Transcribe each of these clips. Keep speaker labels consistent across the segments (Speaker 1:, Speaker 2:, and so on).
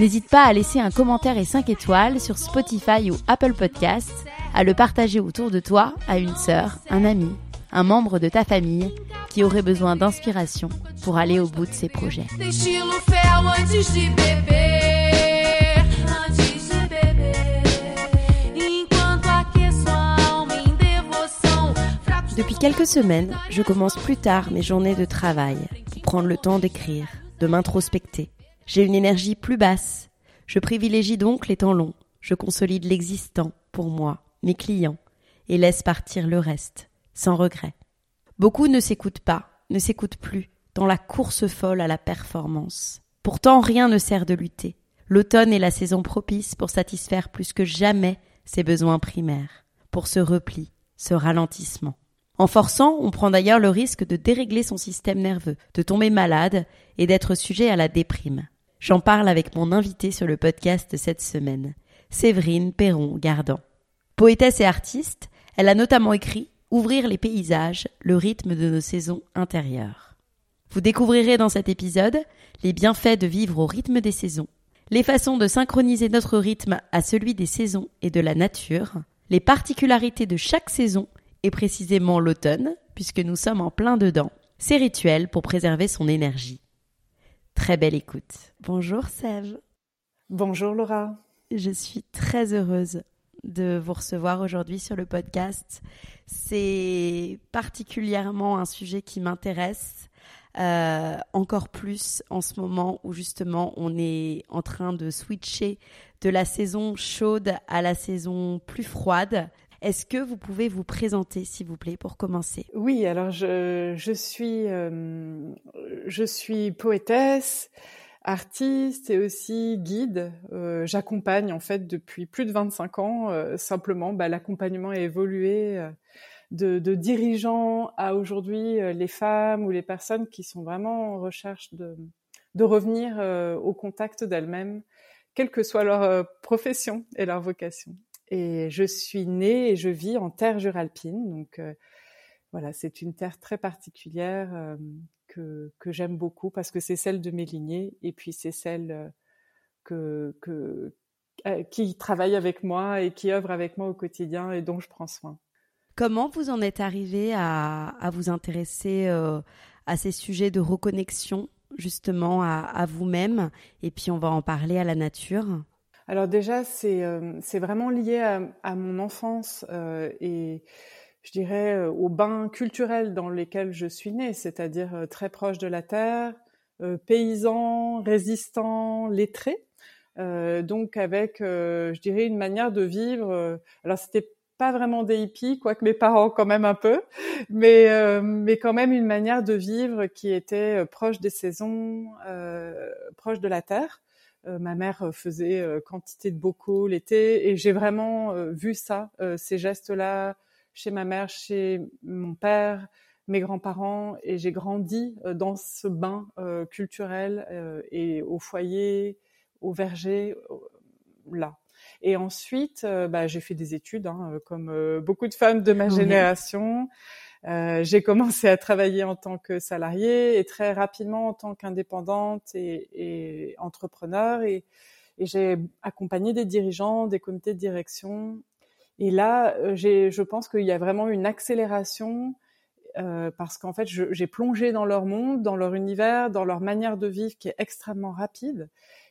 Speaker 1: n'hésite pas à laisser un commentaire et 5 étoiles sur Spotify ou Apple Podcasts, à le partager autour de toi à une sœur, un ami, un membre de ta famille qui aurait besoin d'inspiration pour aller au bout de ses projets. Depuis quelques semaines, je commence plus tard mes journées de travail pour prendre le temps d'écrire, de m'introspecter. J'ai une énergie plus basse. Je privilégie donc les temps longs. Je consolide l'existant pour moi, mes clients, et laisse partir le reste, sans regret. Beaucoup ne s'écoutent pas, ne s'écoutent plus, dans la course folle à la performance. Pourtant rien ne sert de lutter. L'automne est la saison propice pour satisfaire plus que jamais ses besoins primaires, pour ce repli, ce ralentissement. En forçant, on prend d'ailleurs le risque de dérégler son système nerveux, de tomber malade et d'être sujet à la déprime. J'en parle avec mon invité sur le podcast cette semaine, Séverine Perron-Gardan. Poétesse et artiste, elle a notamment écrit Ouvrir les paysages, le rythme de nos saisons intérieures. Vous découvrirez dans cet épisode les bienfaits de vivre au rythme des saisons, les façons de synchroniser notre rythme à celui des saisons et de la nature, les particularités de chaque saison et précisément l'automne, puisque nous sommes en plein dedans, ces rituels pour préserver son énergie. Très belle écoute. Bonjour Sève.
Speaker 2: Bonjour Laura.
Speaker 1: Je suis très heureuse de vous recevoir aujourd'hui sur le podcast. C'est particulièrement un sujet qui m'intéresse. Euh, encore plus en ce moment où justement on est en train de switcher de la saison chaude à la saison plus froide. Est-ce que vous pouvez vous présenter, s'il vous plaît, pour commencer?
Speaker 2: Oui, alors je, je suis, euh, je suis poétesse, artiste et aussi guide. Euh, J'accompagne en fait depuis plus de 25 ans. Euh, simplement, bah, l'accompagnement a évolué de, dirigeants à aujourd'hui les femmes ou les personnes qui sont vraiment en recherche de, de revenir au contact d'elles-mêmes, quelle que soit leur profession et leur vocation. Et je suis née et je vis en terre juralpine. Donc euh, voilà, c'est une terre très particulière euh, que, que j'aime beaucoup parce que c'est celle de mes lignées et puis c'est celle euh, que, que, qui travaille avec moi et qui œuvre avec moi au quotidien et dont je prends soin.
Speaker 1: Comment vous en êtes arrivé à, à vous intéresser à ces sujets de reconnexion justement à, à vous-même? Et puis on va en parler à la nature
Speaker 2: alors déjà, c'est euh, c'est vraiment lié à, mon enfance euh, et je dirais euh, aux bains culturels dans lesquels je suis née, c'est-à-dire très proche de la terre, paysan, résistant, lettré. donc avec, je dirais, une manière de vivre. alors c'était pas vraiment des hippies, quoique mes parents quand même un peu, mais mais quand même une manière de vivre qui était proche des saisons, proche de la terre. Euh, ma mère euh, faisait euh, quantité de bocaux l'été et j'ai vraiment vu ça, ces gestes-là chez ma mère, chez mon père, mes grands-parents, et j'ai grandi dans ce bain culturel et au foyer, au verger, là. Et ensuite, bah, j'ai fait des études, hein, comme beaucoup de femmes de ma génération. Euh, j'ai commencé à travailler en tant que salariée et très rapidement en tant qu'indépendante et, et, entrepreneur. Et, et j'ai accompagné des dirigeants, des comités de direction. Et là, euh, je pense qu'il y a vraiment une accélération euh, parce qu'en fait, j'ai plongé dans leur monde, dans leur univers, dans leur manière de vivre qui est extrêmement rapide.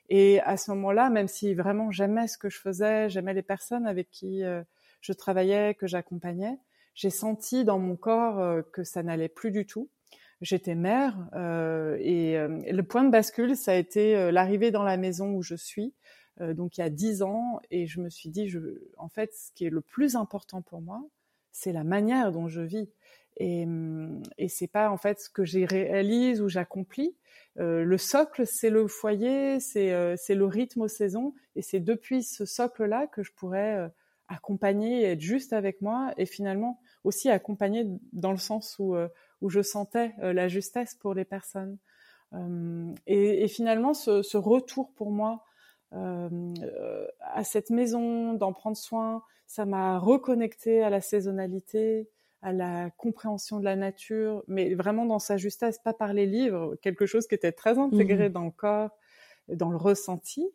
Speaker 2: Et à ce moment-là, même si vraiment j'aimais ce que je faisais, j'aimais les personnes avec qui euh, je travaillais, que j'accompagnais, j'ai senti dans mon corps euh, que ça n'allait plus du tout. J'étais mère euh, et, euh, le point de bascule, ça a été l'arrivée dans la maison où je suis, donc il y a dix ans, et je me suis dit, je, en fait, ce qui est le plus important pour moi, c'est la manière dont je vis. Et, et c'est pas en fait ce que j'ai réalise ou j'accomplis. le socle, c'est le foyer, c'est c'est le rythme aux saisons, et c'est depuis ce socle-là que je pourrais accompagner, être juste avec moi, et finalement aussi accompagner dans le sens où, euh, où je sentais euh, la justesse pour les personnes. Euh, et, et, finalement, ce, ce, retour pour moi à cette maison, d'en prendre soin, ça m'a reconnecté à la saisonnalité, à la compréhension de la nature, mais vraiment dans sa justesse, pas par les livres, quelque chose qui était très intégré mmh dans le corps, dans le ressenti,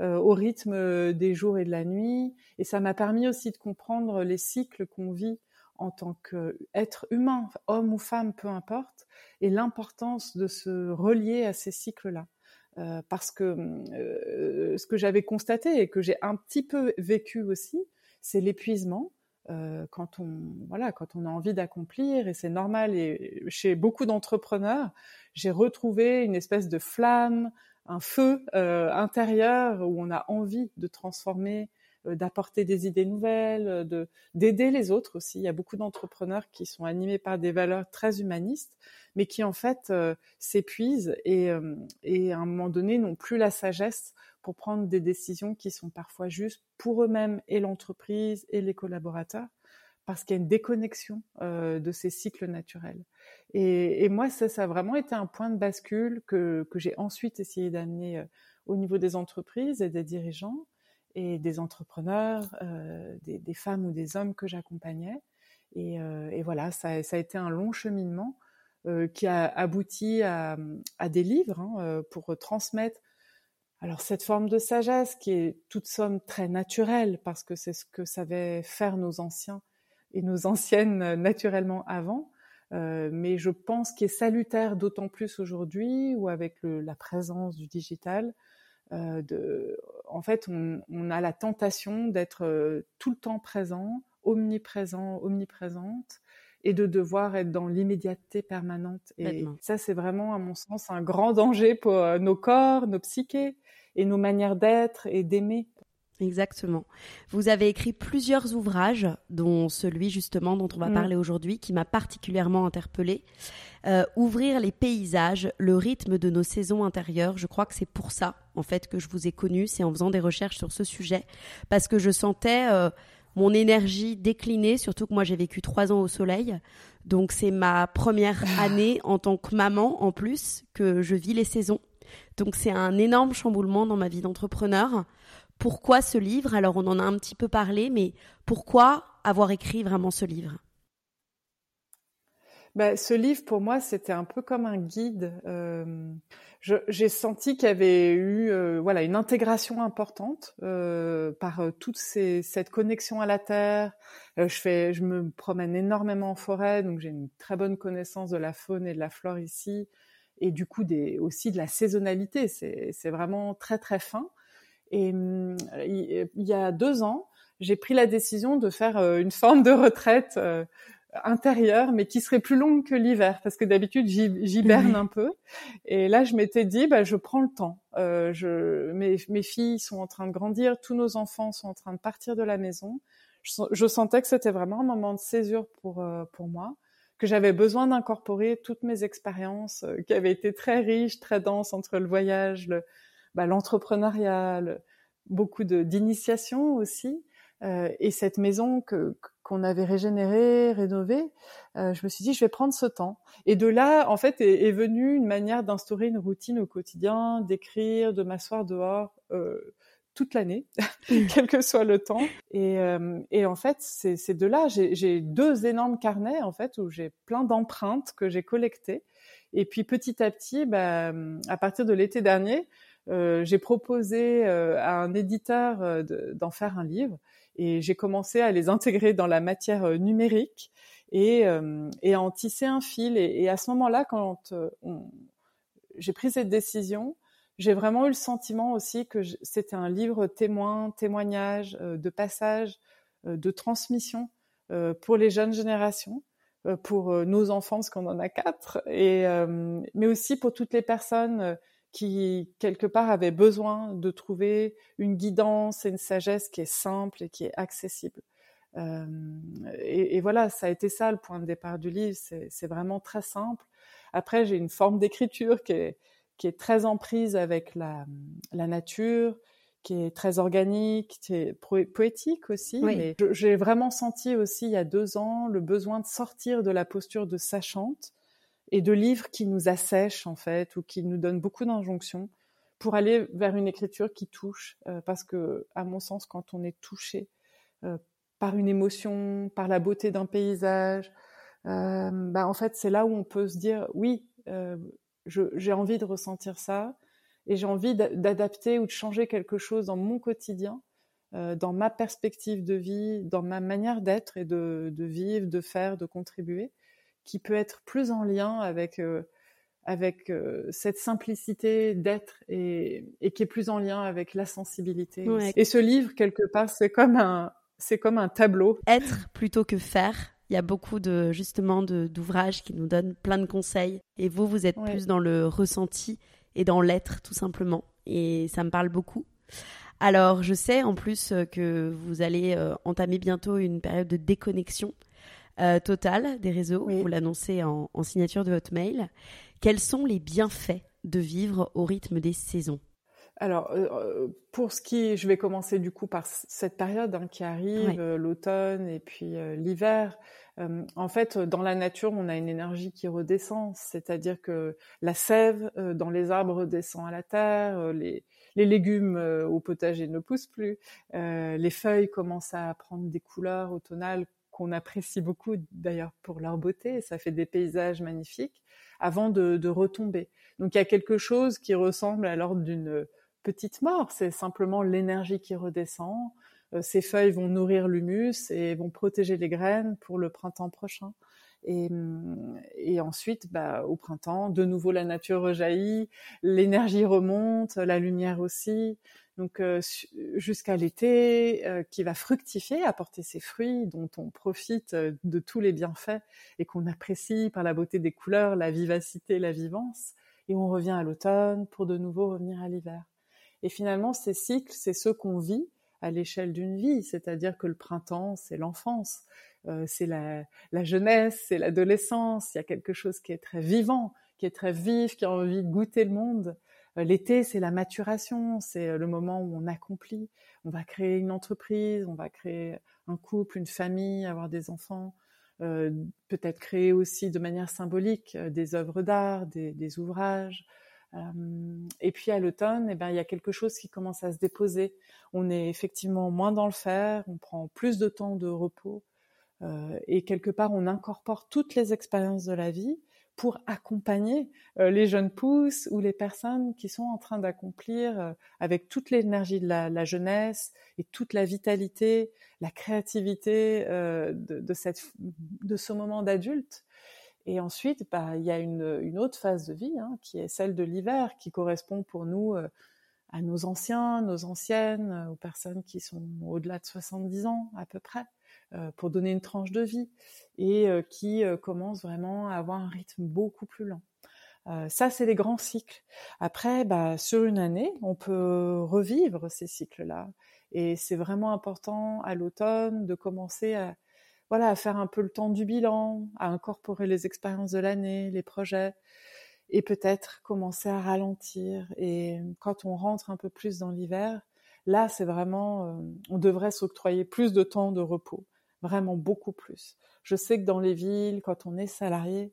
Speaker 2: euh, au rythme des jours et de la nuit. Et ça m'a permis aussi de comprendre les cycles qu'on vit en tant qu'être humain, homme ou femme, peu importe, et l'importance de se relier à ces cycles-là. Euh, parce que euh, ce que j'avais constaté et que j'ai un petit peu vécu aussi, c'est l'épuisement. Euh, quand on voilà, quand on a envie d'accomplir, et c'est normal. Et chez beaucoup d'entrepreneurs, j'ai retrouvé une espèce de flamme, un feu intérieur où on a envie de transformer euh, d'apporter des idées nouvelles, euh, de d'aider les autres aussi. Il y a beaucoup d'entrepreneurs qui sont animés par des valeurs très humanistes, mais qui en fait euh, s'épuisent et, et à un moment donné n'ont plus la sagesse pour prendre des décisions qui sont parfois justes pour eux-mêmes et l'entreprise et les collaborateurs parce qu'il y a une déconnexion euh, de ces cycles naturels. Et, et, moi, ça, ça a vraiment été un point de bascule que, que j'ai ensuite essayé d'amener au niveau des entreprises et des dirigeants, et des entrepreneurs, euh, des, femmes ou des hommes que j'accompagnais. Et, euh, voilà, ça, a été un long cheminement euh, qui a abouti à, des livres hein, pour transmettre alors cette forme de sagesse qui est toute somme très naturelle parce que c'est ce que savaient faire nos anciens et nos anciennes naturellement avant, mais je pense qu'il est salutaire d'autant plus aujourd'hui ou avec la présence du digital, de, en fait, on, on, a la tentation d'être euh, tout le temps présent, omniprésent, omniprésente, et de devoir être dans l'immédiateté permanente. Et ça, c'est vraiment, à mon sens, un grand danger pour euh, nos corps, nos psychés et nos manières d'être et d'aimer.
Speaker 1: Exactement. Vous avez écrit plusieurs ouvrages, dont celui justement dont on va mm. parler aujourd'hui, qui m'a particulièrement interpellée. Euh, ouvrir les paysages, le rythme de nos saisons intérieures. Je crois que c'est pour ça, en fait, que je vous ai connu. C'est en faisant des recherches sur ce sujet, parce que je sentais euh, mon énergie décliner. Surtout que moi, j'ai vécu trois ans au soleil, donc c'est ma première année en tant que maman, en plus, que je vis les saisons. Donc c'est un énorme chamboulement dans ma vie d'entrepreneur. Pourquoi ce livre? Alors on en a un petit peu parlé, mais pourquoi avoir écrit vraiment ce livre?
Speaker 2: Ben, ce livre, pour moi, c'était un peu comme un guide. Euh, j'ai senti qu'il y avait eu euh, voilà une intégration importante euh, par euh, toute ces, cette connexion à la terre. Euh, je fais, je me promène énormément en forêt, donc j'ai une très bonne connaissance de la faune et de la flore ici, et du coup des, aussi de la saisonnalité. C'est vraiment très très fin. Et hum, il y a deux ans, j'ai pris la décision de faire euh, une forme de retraite euh, intérieure, mais qui serait plus longue que l'hiver, parce que d'habitude j'hiberne un peu. Et là, je m'étais dit, bah, je prends le temps. Euh, je, mes, mes, filles sont en train de grandir, tous nos enfants sont en train de partir de la maison. Je, je sentais que c'était vraiment un moment de césure pour euh, pour moi, que j'avais besoin d'incorporer toutes mes expériences, qui avaient été très riches, très denses entre le voyage, le, bah, l'entrepreneuriat, beaucoup d'initiation aussi, euh, et cette maison que, qu'on avait régénéré, rénové, je me suis dit je vais prendre ce temps. Et de là, en fait, est, est venue une manière d'instaurer une routine au quotidien, d'écrire, de m'asseoir dehors toute l'année, quel que soit le temps. Et, euh, et en fait, c'est de là, j'ai deux énormes carnets en fait où j'ai plein d'empreintes que j'ai collectées. Et puis petit à petit, bah, à partir de l'été dernier, euh, j'ai proposé euh, à un éditeur euh, d'en faire un livre et j'ai commencé à les intégrer dans la matière numérique et, et à en tisser un fil. Et, à ce moment-là, quand j'ai pris cette décision, j'ai vraiment eu le sentiment aussi que c'était un livre témoin, témoignage, euh, de passage, euh, de transmission euh, pour les jeunes générations, pour nos enfants, parce qu'on en a quatre, et, mais aussi pour toutes les personnes qui, quelque part, avaient besoin de trouver une guidance et une sagesse qui est simple et qui est accessible. et, et, voilà, ça a été ça le point de départ du livre. C'est vraiment très simple. Après, j'ai une forme d'écriture qui est, qui est très en prise avec la, la nature, qui est très organique, qui est poétique aussi. Mais j'ai vraiment senti aussi il y a deux ans le besoin de sortir de la posture de sachante et de livres qui nous assèchent en fait ou qui nous donnent beaucoup d'injonctions pour aller vers une écriture qui touche. Euh, parce que, à mon sens, quand on est touché euh, par une émotion, par la beauté d'un paysage, euh, bah, en fait, c'est là où on peut se dire oui, j'ai envie de ressentir ça et j'ai envie d'adapter ou de changer quelque chose dans mon quotidien, dans ma perspective de vie, dans ma manière d'être et de, vivre, de faire, de contribuer, qui peut être plus en lien avec euh, avec euh, cette simplicité d'être et, et, qui est plus en lien avec la sensibilité. Et ce livre quelque part, c'est comme un c'est comme un tableau.
Speaker 1: Être plutôt que faire il y a beaucoup de justement d'ouvrages qui nous donnent plein de conseils. Et vous, vous êtes plus dans le ressenti et dans l'être tout simplement. Et ça me parle beaucoup. Alors, je sais en plus que vous allez euh, entamer bientôt une période de déconnexion euh, totale des réseaux. Vous l'annoncez en, signature de votre mail. Quels sont les bienfaits de vivre au rythme des saisons?
Speaker 2: Alors, euh, pour ce qui, je vais commencer du coup par cette période hein, qui arrive, l'automne et puis l'hiver. En fait, dans la nature, on a une énergie qui redescend, c'est-à-dire que la sève dans les arbres redescend à la terre, les, les légumes au potager ne poussent plus, les feuilles commencent à prendre des couleurs automnales qu'on apprécie beaucoup d'ailleurs pour leur beauté, ça fait des paysages magnifiques, avant de, retomber. Donc il y a quelque chose qui ressemble alors d'une petite mort, c'est simplement l'énergie qui redescend, euh, ces feuilles vont nourrir l'humus et vont protéger les graines pour le printemps prochain. Et, hum, et, ensuite, bah, au printemps, de nouveau la nature rejaillit, l'énergie remonte, la lumière aussi. Donc euh, jusqu'à l'été, euh, qui va fructifier, apporter ses fruits, dont on profite de tous les bienfaits et qu'on apprécie par la beauté des couleurs, la vivacité, la vivance. Et on revient à l'automne pour de nouveau revenir à l'hiver. Et finalement, ces cycles, c'est ceux qu'on vit à l'échelle d'une vie, c'est-à-dire que le printemps, c'est l'enfance, euh, c'est la, jeunesse, c'est l'adolescence, il y a quelque chose qui est très vivant, qui est très vif, qui a envie de goûter le monde. Euh, l'été, c'est la maturation, c'est euh, le moment où on accomplit, on va créer une entreprise, on va créer un couple, une famille, avoir des enfants, peut-être créer aussi de manière symbolique des œuvres d'art, des ouvrages, euh, et puis à l'automne, eh ben, il y a quelque chose qui commence à se déposer. On est effectivement moins dans le fer, on prend plus de temps de repos euh, et quelque part on incorpore toutes les expériences de la vie pour accompagner euh, les jeunes pousses ou les personnes qui sont en train d'accomplir avec toute l'énergie de la, jeunesse et toute la vitalité, la créativité de, de, ce moment d'adulte. Et ensuite, bah, il y a une, autre phase de vie hein, qui est celle de l'hiver, qui correspond pour nous euh, à nos anciens, nos anciennes, euh, aux personnes qui sont au-delà de 70 ans à peu près, euh, pour donner une tranche de vie, et qui commencent vraiment à avoir un rythme beaucoup plus lent. ça, c'est les grands cycles. Après, bah, sur une année, on peut revivre ces cycles-là. Et c'est vraiment important à l'automne de commencer à, voilà, à faire un peu le temps du bilan, à incorporer les expériences de l'année, les projets, et peut-être commencer à ralentir. Et quand on rentre un peu plus dans l'hiver, là, c'est vraiment, euh, on devrait s'octroyer plus de temps de repos, vraiment beaucoup plus. Je sais que dans les villes, quand on est salarié,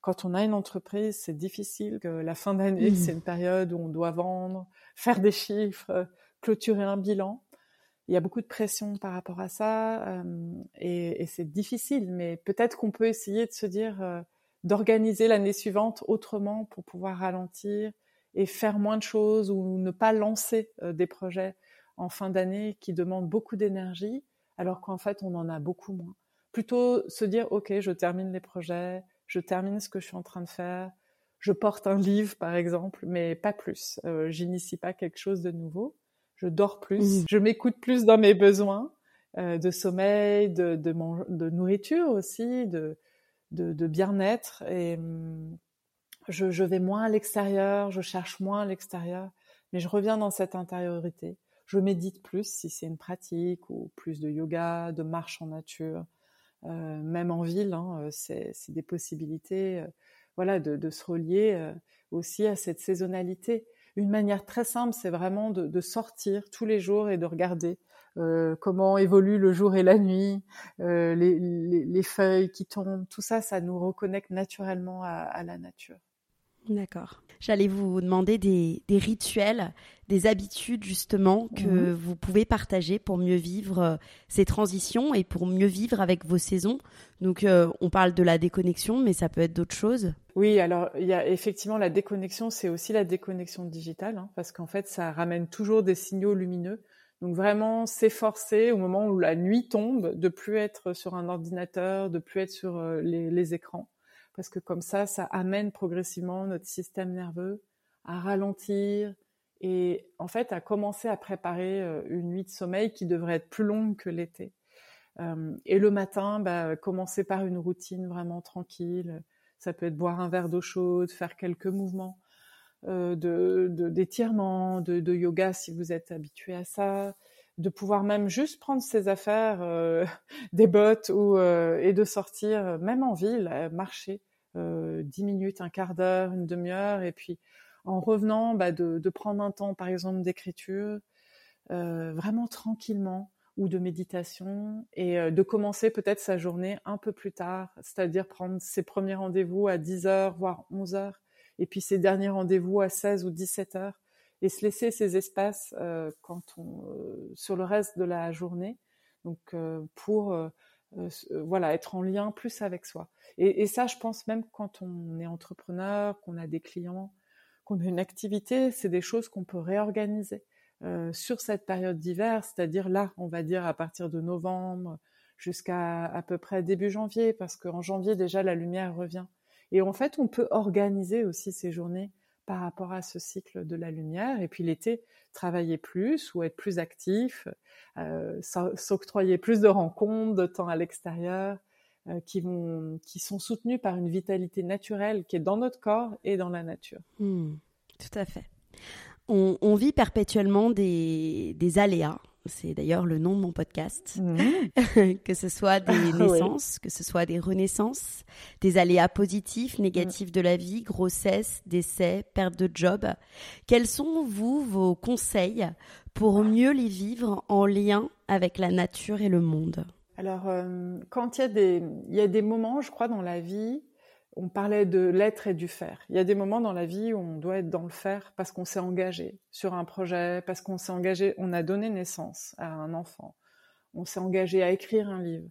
Speaker 2: quand on a une entreprise, c'est difficile. Que la fin d'année, mmh. c'est une période où on doit vendre, faire des chiffres, clôturer un bilan. Il y a beaucoup de pression par rapport à ça euh, et, et c'est difficile. Mais peut-être qu'on peut essayer de se dire euh, d'organiser l'année suivante autrement pour pouvoir ralentir et faire moins de choses ou ne pas lancer euh, des projets en fin d'année qui demandent beaucoup d'énergie alors qu'en fait on en a beaucoup moins. Plutôt se dire ok je termine les projets, je termine ce que je suis en train de faire, je porte un livre par exemple, mais pas plus. Euh, J'initie pas quelque chose de nouveau. Je dors plus, mmh. je m'écoute plus dans mes besoins euh, de sommeil, de, de, de, nourriture aussi, de, de bien-être et hum, je, je vais moins à l'extérieur, je cherche moins à l'extérieur, mais je reviens dans cette intériorité. Je médite plus si c'est une pratique ou plus de yoga, de marche en nature, euh, même en ville, hein, euh, c'est des possibilités, euh, voilà, de, se relier aussi à cette saisonnalité. Une manière très simple, c'est vraiment de, sortir tous les jours et de regarder comment évolue le jour et la nuit, les, les, les, feuilles qui tombent, tout ça, ça nous reconnecte naturellement à la nature.
Speaker 1: D'accord. J'allais vous demander des, rituels, des habitudes justement que mhm. vous pouvez partager pour mieux vivre euh, ces transitions et pour mieux vivre avec vos saisons. Donc euh, on parle de la déconnexion, mais ça peut être d'autres choses.
Speaker 2: Oui, alors il y a effectivement la déconnexion, c'est aussi la déconnexion digitale, hein, parce qu'en fait ça ramène toujours des signaux lumineux. Donc vraiment s'efforcer au moment où la nuit tombe de plus être sur un ordinateur, de plus être sur euh, les écrans parce que comme ça, ça amène progressivement notre système nerveux à ralentir et en fait à commencer à préparer euh, une nuit de sommeil qui devrait être plus longue que l'été. Euh, et le matin, bah, commencer par une routine vraiment tranquille. Ça peut être boire un verre d'eau chaude, faire quelques mouvements euh, d'étirement, de, yoga si vous êtes habitué à ça, de pouvoir même juste prendre ses affaires, euh, des bottes ou euh, et de sortir, même en ville, marcher euh, dix minutes, un quart d'heure, une demi-heure, et puis en revenant, bah, de, de, prendre un temps, par exemple, d'écriture, vraiment tranquillement, ou de méditation, et de commencer peut-être sa journée un peu plus tard, c'est-à-dire prendre ses premiers rendez-vous à 10 heures, voire 11 heures, et puis ses derniers rendez-vous à 16 ou 17 heures et se laisser ces espaces euh, quand on, euh, sur le reste de la journée, donc euh, pour voilà être en lien plus avec soi. Et, et, ça, je pense même quand on est entrepreneur, qu'on a des clients, qu'on a une activité, c'est des choses qu'on peut réorganiser sur cette période d'hiver, c'est-à-dire là, on va dire à partir de novembre jusqu'à à peu près début janvier, parce qu'en janvier déjà la lumière revient. Et en fait, on peut organiser aussi ces journées par rapport à ce cycle de la lumière. Et puis l'été, travailler plus ou être plus actif, euh, s'octroyer plus de rencontres, de temps à l'extérieur, euh, qui vont, qui sont soutenus par une vitalité naturelle qui est dans notre corps et dans la nature.
Speaker 1: Hmm, tout à fait. On, on vit perpétuellement des, des aléas c'est d'ailleurs le nom de mon podcast, mmh. que ce soit des ah naissances, que ce soit des renaissances, des aléas positifs, négatifs mmh. de la vie, grossesse, décès, perte de job. Quels sont, vous, vos conseils pour mieux les vivre en lien avec la nature et le monde?
Speaker 2: Alors, euh, quand il y, a des, il y a des moments, je crois, dans la vie on parlait de l'être et du faire. Il y a des moments dans la vie où on doit être dans le faire parce qu'on s'est engagé sur un projet, parce qu'on s'est engagé, on a donné naissance à un enfant, on s'est engagé à écrire un livre,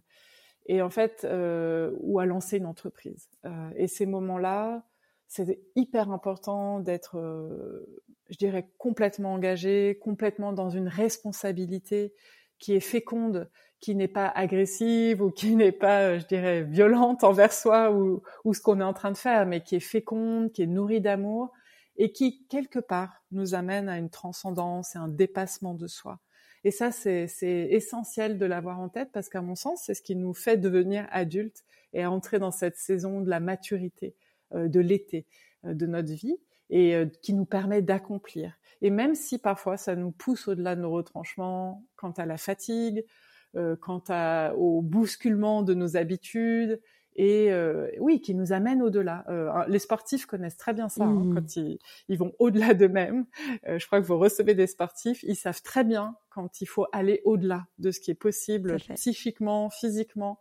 Speaker 2: et en fait, euh, ou à lancer une entreprise. Euh, et ces moments-là, c'est hyper important d'être, euh, je dirais, complètement engagé, complètement dans une responsabilité qui est féconde, qui n'est pas agressive ou qui n'est pas, euh, je dirais, violente envers soi ou, ou ce qu'on est en train de faire, mais qui est féconde, qui est nourrie d'amour et qui, quelque part, nous amène à une transcendance et un dépassement de soi. Et ça, c'est essentiel de l'avoir en tête parce qu'à mon sens, c'est ce qui nous fait devenir adultes et entrer dans cette saison de la maturité, euh, de l'été euh, de notre vie et qui nous permet d'accomplir. Et même si parfois ça nous pousse au-delà de nos retranchements, quant à la fatigue, euh, quant à, au bousculement de nos habitudes et euh, oui, qui nous amène au-delà. Euh, les sportifs connaissent très bien ça hein, mmh. quand ils, ils, vont au-delà d'eux-mêmes. Euh, je crois que vous recevez des sportifs, ils savent très bien quand il faut aller au-delà de ce qui est possible psychiquement, physiquement,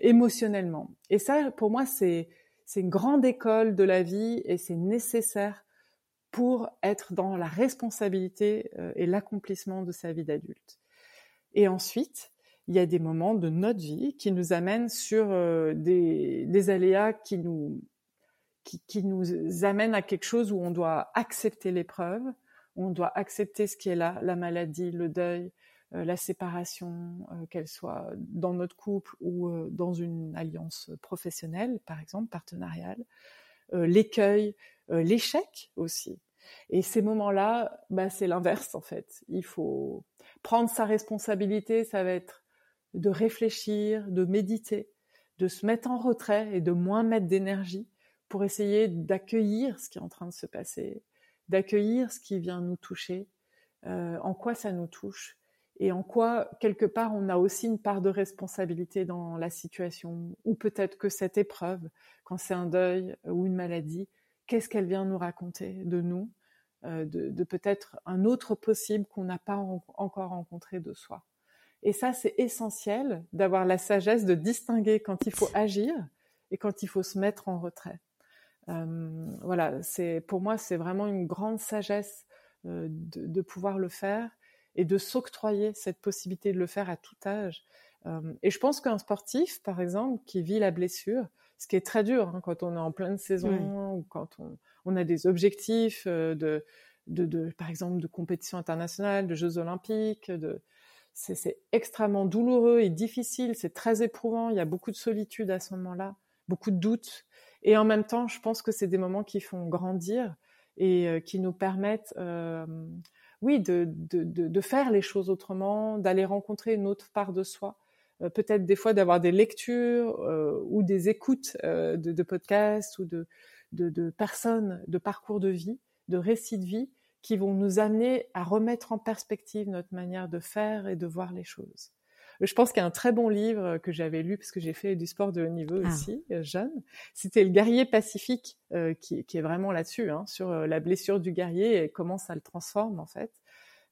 Speaker 2: émotionnellement. Et ça, pour moi, c'est c'est une grande école de la vie et c'est nécessaire pour être dans la responsabilité et l'accomplissement de sa vie d'adulte. Et ensuite, il y a des moments de notre vie qui nous amènent sur euh, des, aléas qui nous, qui, nous amènent à quelque chose où on doit accepter l'épreuve, on doit accepter ce qui est là, la maladie, le deuil, euh, la séparation, euh, qu'elle soit dans notre couple ou dans une alliance professionnelle, par exemple, partenariale, l'écueil, l'échec aussi. Et ces moments-là, bah, c'est l'inverse en fait. Il faut prendre sa responsabilité, ça va être de réfléchir, de méditer, de se mettre en retrait et de moins mettre d'énergie pour essayer d'accueillir ce qui est en train de se passer, d'accueillir ce qui vient nous toucher, euh, en quoi ça nous touche et en quoi quelque part on a aussi une part de responsabilité dans la situation ou peut-être que cette épreuve, quand c'est un deuil ou une maladie, qu'est-ce qu'elle vient nous raconter de nous, euh, de, de peut-être un autre possible qu'on n'a pas encore rencontré de soi. Et ça, c'est essentiel d'avoir la sagesse de distinguer quand il faut agir et quand il faut se mettre en retrait. Euh, voilà, c'est pour moi, c'est vraiment une grande sagesse euh, de, de, pouvoir le faire et de s'octroyer cette possibilité de le faire à tout âge. Euh, et je pense qu'un sportif, par exemple, qui vit la blessure, ce qui est très dur hein, quand on est en pleine saison ou quand on, on, a des objectifs de, de, de, par exemple, de compétition internationale, de Jeux olympiques, de, c'est extrêmement douloureux et difficile, c'est très éprouvant, il y a beaucoup de solitude à ce moment-là, beaucoup de doutes. Et en même temps, je pense que c'est des moments qui font grandir et euh, qui nous permettent, euh, oui, de, faire les choses autrement, d'aller rencontrer une autre part de soi. Euh, peut-être des fois d'avoir des lectures ou des écoutes de, podcasts ou de personnes, de parcours de vie, de récits de vie qui vont nous amener à remettre en perspective notre manière de faire et de voir les choses. Je pense qu'il y a un très bon livre que j'avais lu parce que j'ai fait du sport de haut niveau ah. aussi, euh, jeune. C'était Le guerrier pacifique, euh, qui, qui, est vraiment là-dessus, hein, sur euh, la blessure du guerrier et comment ça le transforme en fait,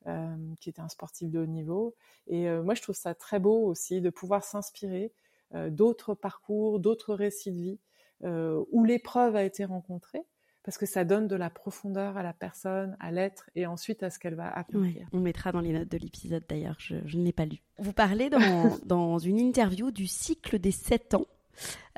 Speaker 2: euh, qui était un sportif de haut niveau. Et moi, je trouve ça très beau aussi de pouvoir s'inspirer d'autres parcours, d'autres récits de vie où l'épreuve a été rencontrée parce que ça donne de la profondeur à la personne, à l'être et ensuite à ce qu'elle va accomplir.
Speaker 1: on mettra dans les notes de l'épisode d'ailleurs, je, ne l'ai pas lu. Vous parlez dans, dans une interview du cycle des 7 ans.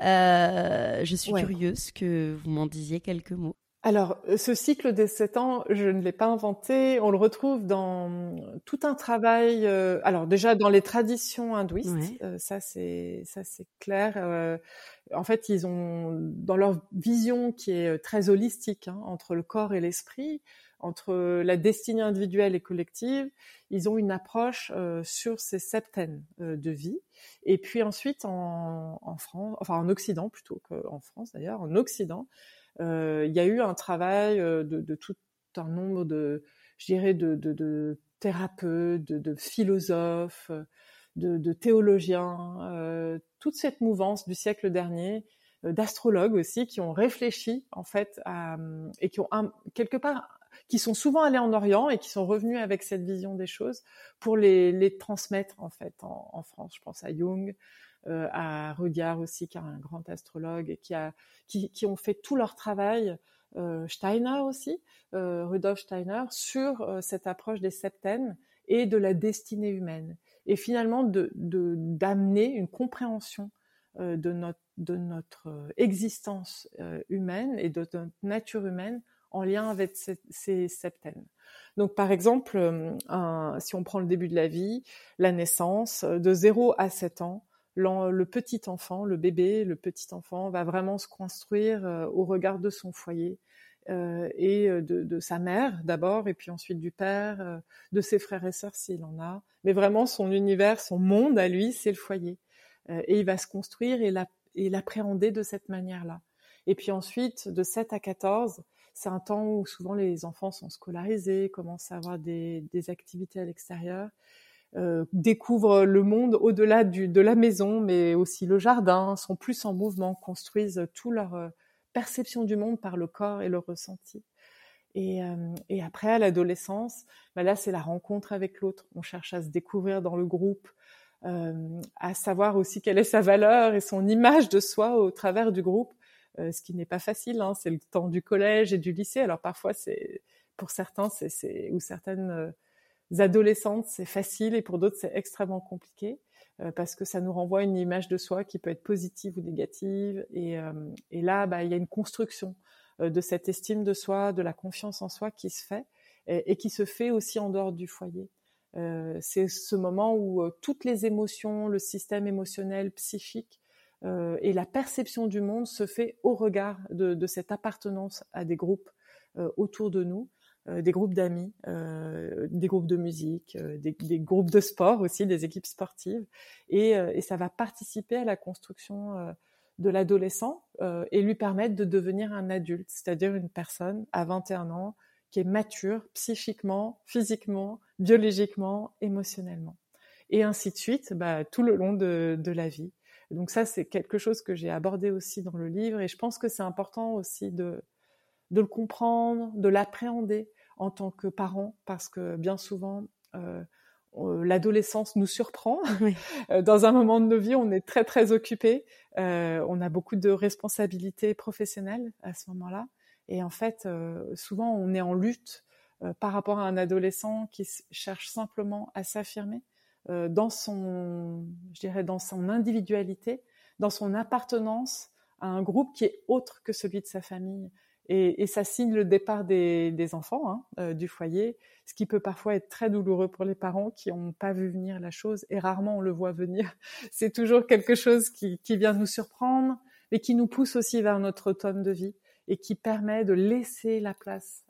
Speaker 1: Euh, je suis curieuse que vous m'en disiez quelques mots.
Speaker 2: Alors, euh, ce cycle des sept ans, je ne l'ai pas inventé. On le retrouve dans tout un travail. Euh, alors déjà dans les traditions hindouistes, euh, ça c'est ça c'est clair. en fait, ils ont dans leur vision qui est très holistique hein, entre le corps et l'esprit, entre la destinée individuelle et collective, ils ont une approche sur ces septaines de vie. Et puis ensuite en, France, enfin en Occident plutôt qu'en France d'ailleurs, en Occident euh, il y a eu un travail euh, de, tout un nombre de, je dirais, de, thérapeutes, de, philosophes, de, théologiens, euh, toute cette mouvance du siècle dernier, euh, d'astrologues aussi, qui ont réfléchi en fait et qui ont quelque part qui sont souvent allés en Orient et qui sont revenus avec cette vision des choses pour les, transmettre en fait en, France. Je pense à Jung, euh, à Rudyard aussi, qui est un grand astrologue et qui, a, qui, ont fait tout leur travail, euh, Steiner aussi, euh, Rudolf Steiner, sur cette approche des septaines et de la destinée humaine. Et finalement, de d'amener une compréhension de notre, de notre existence humaine et de notre nature humaine en lien avec ces, septaines. Donc, par exemple, un, si on prend le début de la vie, la naissance, de 0 à 7 ans, le petit enfant, le bébé, le petit enfant va vraiment se construire euh, au regard de son foyer euh, et euh, de, sa mère d'abord, et puis ensuite du père, de ses frères et sœurs s'il en a. Mais vraiment, son univers, son monde à lui, c'est le foyer. et il va se construire et l'appréhender de cette manière-là. Et puis ensuite, de 7 à 14, c'est un temps où souvent les enfants sont scolarisés, commencent à avoir des, activités à l'extérieur. euh, découvrent le monde au-delà de la maison, mais aussi le jardin, sont plus en mouvement, construisent tout leur euh, perception du monde par le corps et le ressenti. Et, euh, après, à l'adolescence, bah là, c'est la rencontre avec l'autre. On cherche à se découvrir dans le groupe, à savoir aussi quelle est sa valeur et son image de soi au travers du groupe, ce qui n'est pas facile. Hein, c'est le temps du collège et du lycée. Alors parfois, c'est pour certains, ou certaines euh, adolescentes, c'est facile et pour d'autres, c'est extrêmement compliqué euh, parce que ça nous renvoie une image de soi qui peut être positive ou négative. Et, là, bah, il y a une construction de cette estime de soi, de la confiance en soi qui se fait et, qui se fait aussi en dehors du foyer. Euh, c'est ce moment où euh, toutes les émotions, le système émotionnel, psychique euh, et la perception du monde se fait au regard de, de cette appartenance à des groupes autour de nous, des groupes d'amis, des groupes de musique, des, des, groupes de sport aussi, des équipes sportives, et, et ça va participer à la construction de l'adolescent et lui permettre de devenir un adulte, c'est-à-dire une personne à 21 ans qui est mature psychiquement, physiquement, biologiquement, émotionnellement. Et ainsi de suite, bah, tout le long de, de la vie. Donc ça, c'est quelque chose que j'ai abordé aussi dans le livre et je pense que c'est important aussi de, de le comprendre, de l'appréhender en tant que parent parce que bien souvent, euh, l'adolescence nous surprend. Euh, dans un moment de nos vies, on est très très occupé, euh, on a beaucoup de responsabilités professionnelles à ce moment-là. Et en fait, euh, souvent, on est en lutte euh, par rapport à un adolescent qui cherche simplement à s'affirmer dans son, je dirais, dans son individualité, dans son appartenance à un groupe qui est autre que celui de sa famille. Et, et ça signe le départ des, des enfants hein, euh, du foyer, ce qui peut parfois être très douloureux pour les parents qui n'ont pas vu venir la chose, et rarement on le voit venir. C'est toujours quelque chose qui, qui vient nous surprendre, et qui nous pousse aussi vers notre automne de vie et qui permet de laisser la place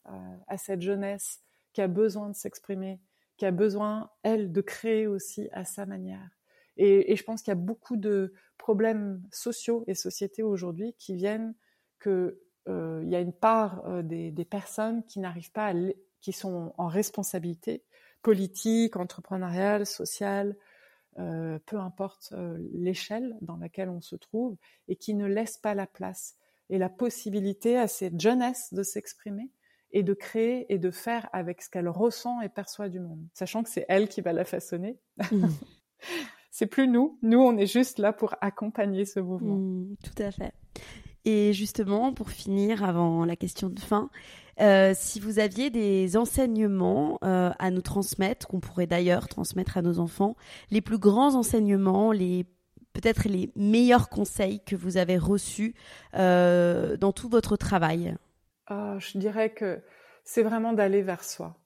Speaker 2: à, cette jeunesse qui a besoin de s'exprimer, qui a besoin, elle, de créer aussi à sa manière. Et, je pense qu'il y a beaucoup de problèmes sociaux et sociétés aujourd'hui qui viennent que euh, il y a une part euh, des, personnes qui n'arrivent pas qui sont en responsabilité politique, entrepreneuriale, sociale, euh, peu importe l'échelle dans laquelle on se trouve, et qui ne laissent pas la place et la possibilité à cette jeunesse de s'exprimer et de créer et de faire avec ce qu'elle ressent et perçoit du monde, sachant que c'est elle qui va la façonner. Mmh. c'est plus nous, nous on est juste là pour accompagner ce mouvement.
Speaker 1: Mmh, tout à fait. Et justement, pour finir, avant la question de fin, euh, si vous aviez des enseignements euh, à nous transmettre, qu'on pourrait d'ailleurs transmettre à nos enfants, les plus grands enseignements, les peut-être les meilleurs conseils que vous avez reçus euh, dans tout votre travail?
Speaker 2: Ah, Je dirais que c'est vraiment d'aller vers soi.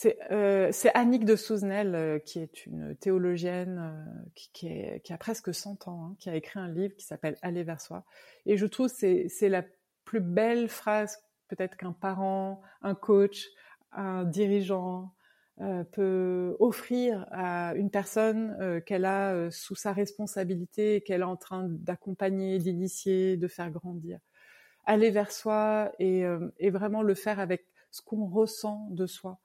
Speaker 2: C'est euh, Annick de Souzenel, euh, qui est une théologienne euh, qui, a presque 100 ans, hein, qui a écrit un livre qui s'appelle Aller vers soi. Et je trouve que c'est la plus belle phrase peut-être qu'un parent, un coach, un dirigeant, euh, peut offrir à une personne qu'elle a sous sa responsabilité, qu'elle est en train d'accompagner, d'initier, de faire grandir. Aller vers soi et, et, vraiment le faire avec ce qu'on ressent de soi.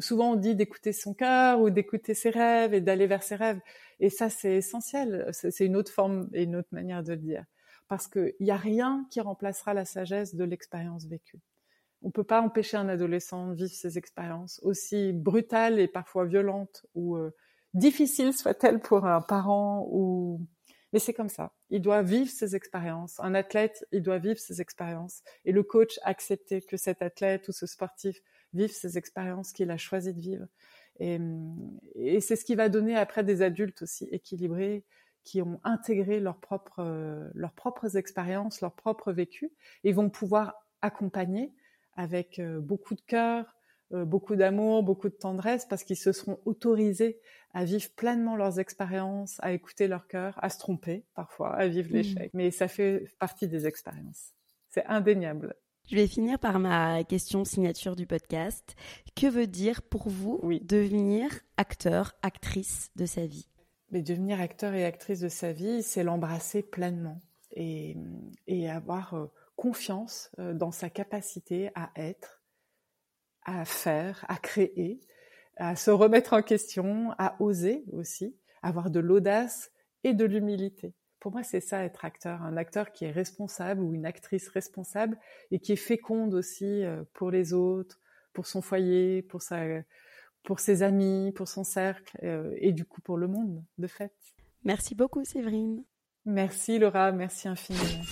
Speaker 2: souvent on dit d'écouter son cœur ou d'écouter ses rêves et d'aller vers ses rêves. Et ça c'est essentiel. C'est une autre forme et une autre manière de le dire. Parce qu'il n'y a rien qui remplacera la sagesse de l'expérience vécue. On peut pas empêcher un adolescent de vivre ses expériences, aussi brutales et parfois violentes ou euh, difficiles soient-elles pour un parent ou mais c'est comme ça. Il doit vivre ses expériences. Un athlète, il doit vivre ses expériences. Et le coach accepter que cet athlète ou ce sportif vive ses expériences qu'il a choisi de vivre. Et, et c'est ce qui va donner après des adultes aussi équilibrés, qui ont intégré leurs propres, leurs propres expériences, leur propre vécu, et vont pouvoir accompagner avec euh, beaucoup de cœur, euh, beaucoup d'amour, beaucoup de tendresse, parce qu'ils se seront autorisés à vivre pleinement leurs expériences, à écouter leur cœur, à se tromper parfois, à vivre mmh. l'échec. Mais ça fait partie des expériences. C'est indéniable.
Speaker 1: Je vais finir par ma question signature du podcast. Que veut dire pour vous devenir acteur, actrice de sa vie?
Speaker 2: Mais devenir acteur et actrice de sa vie, c'est l'embrasser pleinement et, et avoir euh, confiance euh, dans sa capacité à être, à faire, à créer, à se remettre en question, à oser aussi, avoir de l'audace et de l'humilité. Pour moi, c'est ça être acteur, un acteur qui est responsable ou une actrice responsable et qui est féconde aussi euh, pour les autres, pour son foyer, pour sa, pour ses amis, pour son cercle euh, et du coup pour le monde, de fait.
Speaker 1: Merci beaucoup, Séverine.
Speaker 2: Merci, Laura. Merci infiniment.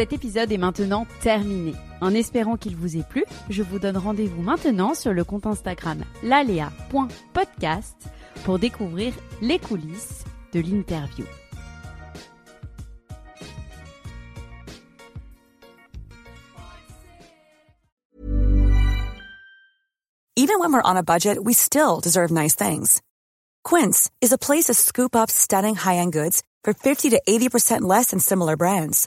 Speaker 1: Cet épisode est maintenant terminé. En espérant qu'il vous ait plu, je vous donne rendez-vous maintenant sur le compte Instagram lalea.podcast pour découvrir les coulisses de l'interview.
Speaker 3: Even when we're on a budget, we still deserve nice things. Quince is a place to scoop up stunning high-end goods for 50 to 80% less than similar brands.